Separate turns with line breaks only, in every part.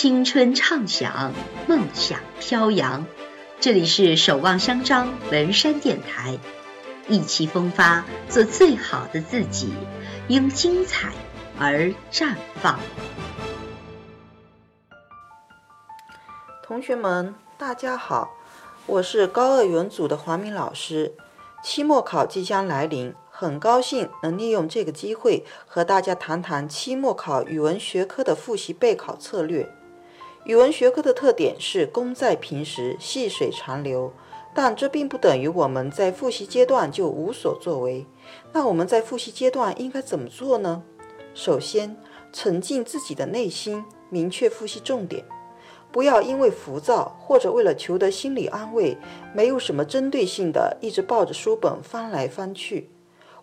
青春畅想，梦想飘扬。这里是守望相张文山电台，意气风发，做最好的自己，因精彩而绽放。
同学们，大家好，我是高二语文组的黄明老师。期末考即将来临，很高兴能利用这个机会和大家谈谈期末考语文学科的复习备考策略。语文学科的特点是功在平时，细水长流，但这并不等于我们在复习阶段就无所作为。那我们在复习阶段应该怎么做呢？首先，沉浸自己的内心，明确复习重点。不要因为浮躁或者为了求得心理安慰，没有什么针对性的一直抱着书本翻来翻去。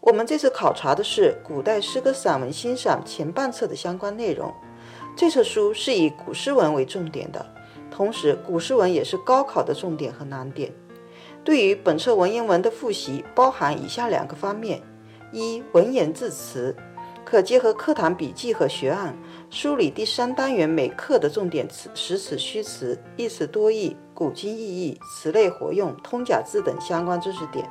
我们这次考察的是古代诗歌散文欣赏前半册的相关内容。这册书是以古诗文为重点的，同时古诗文也是高考的重点和难点。对于本册文言文的复习，包含以下两个方面：一、文言字词，可结合课堂笔记和学案。梳理第三单元每课的重点词、实词、虚词、意词多义、古今意义、词类活用、通假字等相关知识点。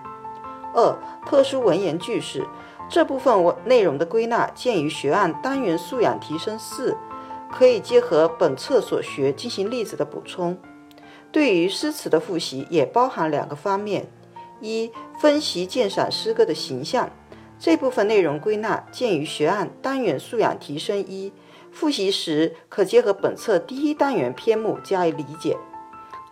二、特殊文言句式这部分文内容的归纳，见于学案单元素养提升四，可以结合本册所学进行例子的补充。对于诗词的复习，也包含两个方面：一、分析鉴赏诗歌的形象，这部分内容归纳见于学案单元素养提升一。复习时可结合本册第一单元篇目加以理解。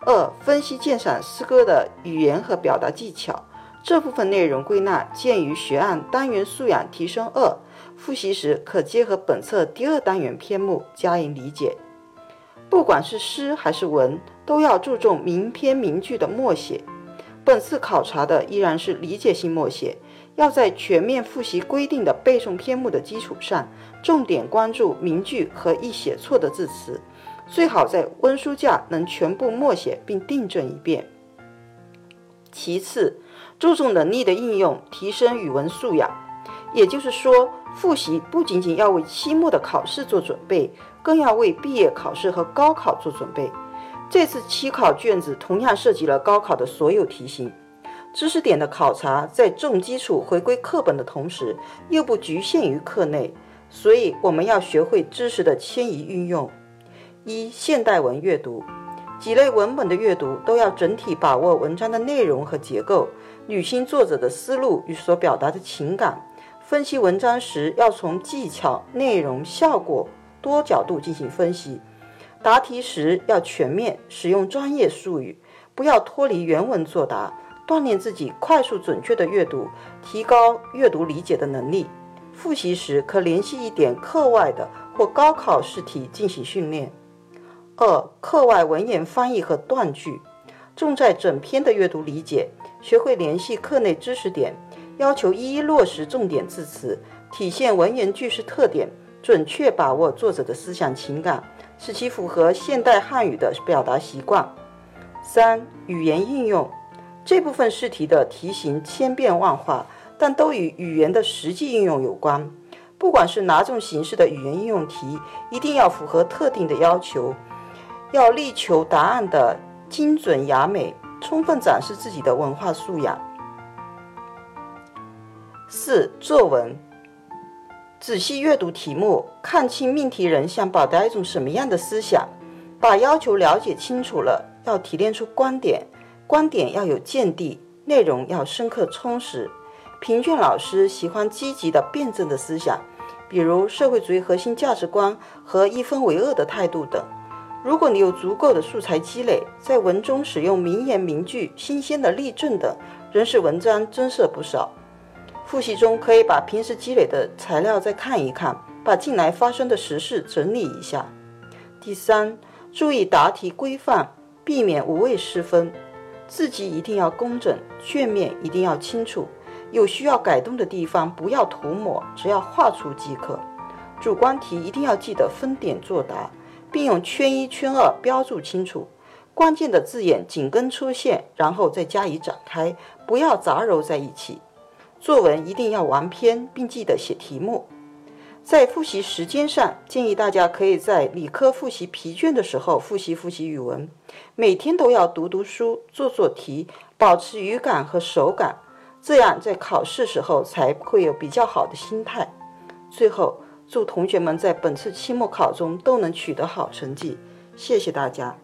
二、分析鉴赏诗歌的语言和表达技巧，这部分内容归纳见于学案单元素养提升二。复习时可结合本册第二单元篇目加以理解。不管是诗还是文，都要注重名篇名句的默写。本次考察的依然是理解性默写。要在全面复习规定的背诵篇目的基础上，重点关注名句和易写错的字词，最好在温书架能全部默写并订正一遍。其次，注重能力的应用，提升语文素养。也就是说，复习不仅仅要为期末的考试做准备，更要为毕业考试和高考做准备。这次期考卷子同样涉及了高考的所有题型。知识点的考察，在重基础回归课本的同时，又不局限于课内，所以我们要学会知识的迁移运用。一、现代文阅读，几类文本的阅读都要整体把握文章的内容和结构，捋清作者的思路与所表达的情感。分析文章时，要从技巧、内容、效果多角度进行分析。答题时要全面，使用专业术语，不要脱离原文作答。锻炼自己快速准确的阅读，提高阅读理解的能力。复习时可联系一点课外的或高考试题进行训练。二、课外文言翻译和断句，重在整篇的阅读理解，学会联系课内知识点，要求一一落实重点字词，体现文言句式特点，准确把握作者的思想情感，使其符合现代汉语的表达习惯。三、语言应用。这部分试题的题型千变万化，但都与语言的实际应用有关。不管是哪种形式的语言应用题，一定要符合特定的要求，要力求答案的精准雅美，充分展示自己的文化素养。四、作文，仔细阅读题目，看清命题人想表达一种什么样的思想，把要求了解清楚了，要提炼出观点。观点要有见地，内容要深刻充实。评卷老师喜欢积极的辩证的思想，比如社会主义核心价值观和一分为二的态度等。如果你有足够的素材积累，在文中使用名言名句、新鲜的例证等，仍使文章增色不少。复习中可以把平时积累的材料再看一看，把近来发生的时事整理一下。第三，注意答题规范，避免无谓失分。字迹一定要工整，卷面一定要清楚，有需要改动的地方不要涂抹，只要画出即可。主观题一定要记得分点作答，并用圈一、圈二标注清楚。关键的字眼紧跟出现，然后再加以展开，不要杂糅在一起。作文一定要完篇，并记得写题目。在复习时间上，建议大家可以在理科复习疲倦的时候复习复习语文，每天都要读读书、做做题，保持语感和手感，这样在考试时候才会有比较好的心态。最后，祝同学们在本次期末考中都能取得好成绩。谢谢大家。